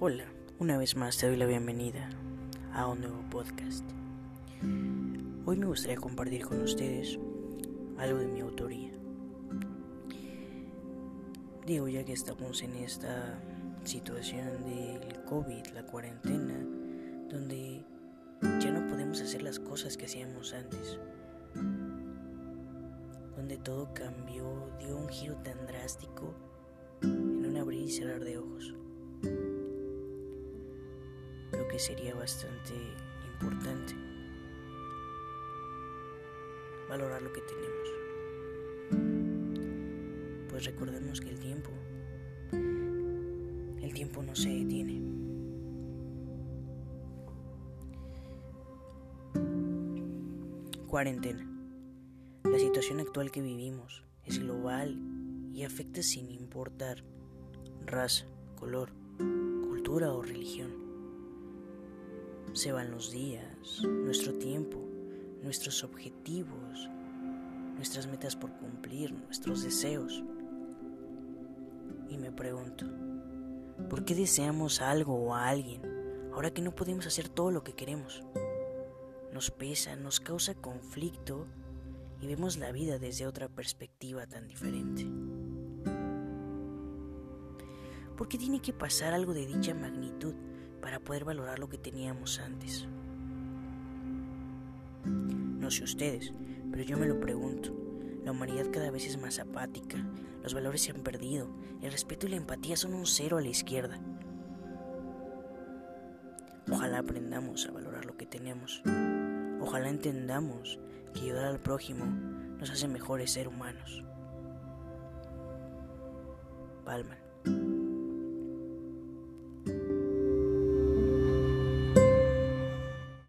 Hola, una vez más te doy la bienvenida a un nuevo podcast. Hoy me gustaría compartir con ustedes algo de mi autoría. Digo, ya que estamos en esta situación del COVID, la cuarentena, donde ya no podemos hacer las cosas que hacíamos antes, donde todo cambió, dio un giro tan drástico en un abrir y cerrar de ojos sería bastante importante valorar lo que tenemos. Pues recordemos que el tiempo, el tiempo no se detiene. Cuarentena. La situación actual que vivimos es global y afecta sin importar raza, color, cultura o religión. Se van los días, nuestro tiempo, nuestros objetivos, nuestras metas por cumplir, nuestros deseos. Y me pregunto, ¿por qué deseamos algo o a alguien ahora que no podemos hacer todo lo que queremos? Nos pesa, nos causa conflicto y vemos la vida desde otra perspectiva tan diferente. ¿Por qué tiene que pasar algo de dicha magnitud para poder valorar lo que teníamos antes. No sé ustedes, pero yo me lo pregunto. La humanidad cada vez es más apática, los valores se han perdido, el respeto y la empatía son un cero a la izquierda. Ojalá aprendamos a valorar lo que tenemos. Ojalá entendamos que ayudar al prójimo nos hace mejores seres humanos. Palman.